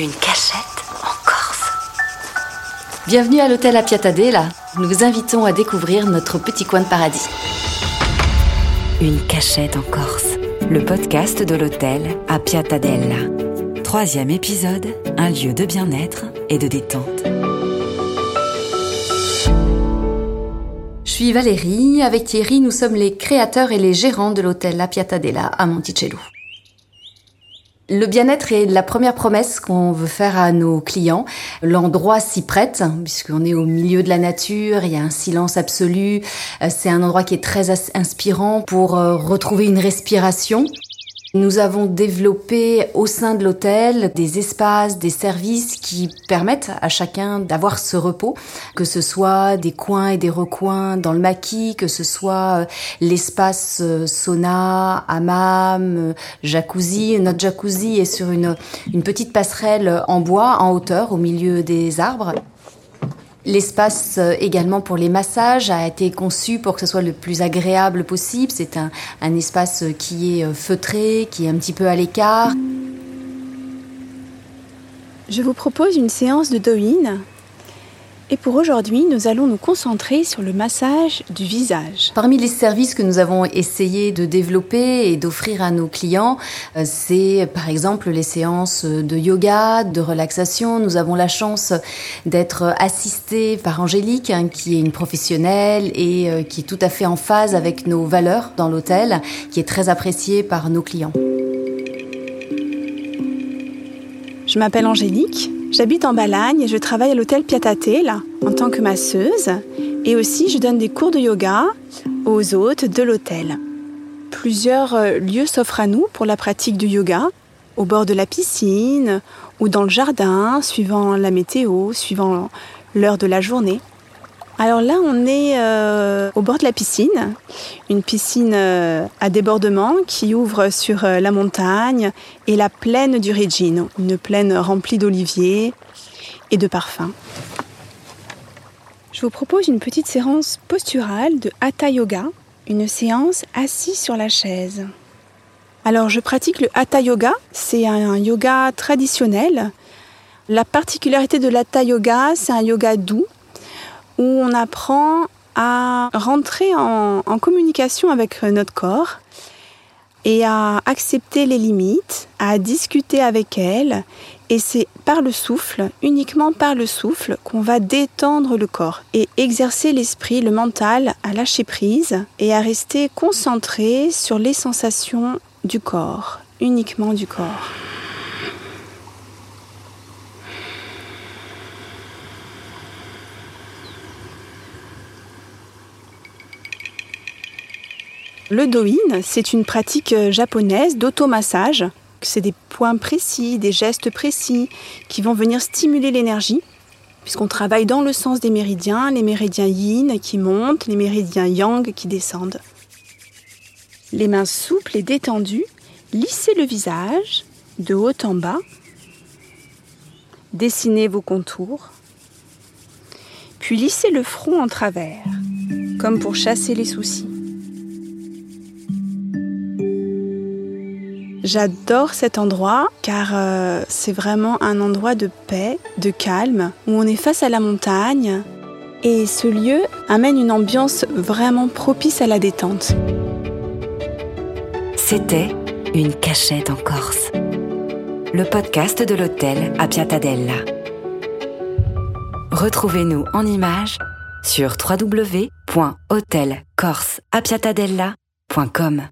Une cachette en Corse. Bienvenue à l'hôtel à Piatadella. Nous vous invitons à découvrir notre petit coin de paradis. Une cachette en Corse. Le podcast de l'hôtel à Piatadella. Troisième épisode, un lieu de bien-être et de détente. Je suis Valérie. Avec Thierry, nous sommes les créateurs et les gérants de l'hôtel La Piatadella à Monticello. Le bien-être est la première promesse qu'on veut faire à nos clients. L'endroit s'y prête, puisqu'on est au milieu de la nature, il y a un silence absolu. Euh, c'est un endroit qui est très inspirant pour euh, retrouver une respiration. Nous avons développé au sein de l'hôtel des espaces, des services qui permettent à chacun d'avoir ce repos, que ce soit des coins et des recoins dans le maquis, que ce soit euh, l'espace euh, sauna, hammam, euh, jacuzzi. Notre jacuzzi est sur une, une petite passerelle en bois, en hauteur, au milieu des arbres. L'espace euh, également pour les massages a été conçu pour que ce soit le plus agréable possible. C'est un, espace qui est euh, feutré, qui est un petit peu à l'écart. Je vous propose une séance de Doin et pour aujourd'hui, nous allons nous concentrer sur le massage du visage. Parmi les services que nous avons essayé de développer et d'offrir à nos clients, euh, c'est par exemple les séances de yoga, de relaxation. Nous avons la chance d'être assistés par Angélique, hein, qui est une professionnelle et euh, qui est tout à fait en phase avec nos valeurs dans l'hôtel, qui est très appréciée par nos clients. Je m'appelle Angélique, J'habite en Balagne et je travaille à l'hôtel Piatate en tant que masseuse et aussi je donne des cours de yoga aux hôtes de l'hôtel. Plusieurs euh, lieux s'offrent à nous pour la pratique du yoga, au bord de la piscine ou dans le jardin, suivant la météo, suivant l'heure de la journée. Alors là, on est euh, au bord de la piscine, une piscine euh, à débordement qui ouvre sur euh, la montagne et la plaine du Regino, une plaine remplie d'oliviers et de parfums. Je vous propose une petite séance posturale de Hatha Yoga, une séance assise sur la chaise. Alors, je pratique le Hatha Yoga, c'est un yoga traditionnel. La particularité de l'Hatha Yoga, c'est un yoga doux où on apprend à rentrer en, communication avec notre corps et à accepter les limites, à discuter avec elles. Et c'est par le souffle, uniquement par le souffle, qu'on va détendre le corps et exercer l'esprit, le mental à lâcher prise et à rester concentré sur les sensations du corps, uniquement du corps. Le doin, c'est une pratique euh, japonaise d'automassage. C'est des points précis, des gestes précis qui vont venir stimuler l'énergie, puisqu'on travaille dans le sens des méridiens, les méridiens yin qui montent, les méridiens yang qui descendent. Les mains souples et détendues, lissez le visage de haut en bas, dessinez vos contours, puis lissez le front en travers, comme pour chasser les soucis. J'adore cet endroit car euh, c'est vraiment un endroit de paix, de calme, où on est face à la montagne et ce lieu amène une ambiance vraiment propice à la détente. C'était Une cachette en Corse, le podcast de l'hôtel à Piatadella. Retrouvez-nous en images sur www.hôtelcorseapiatadella.com.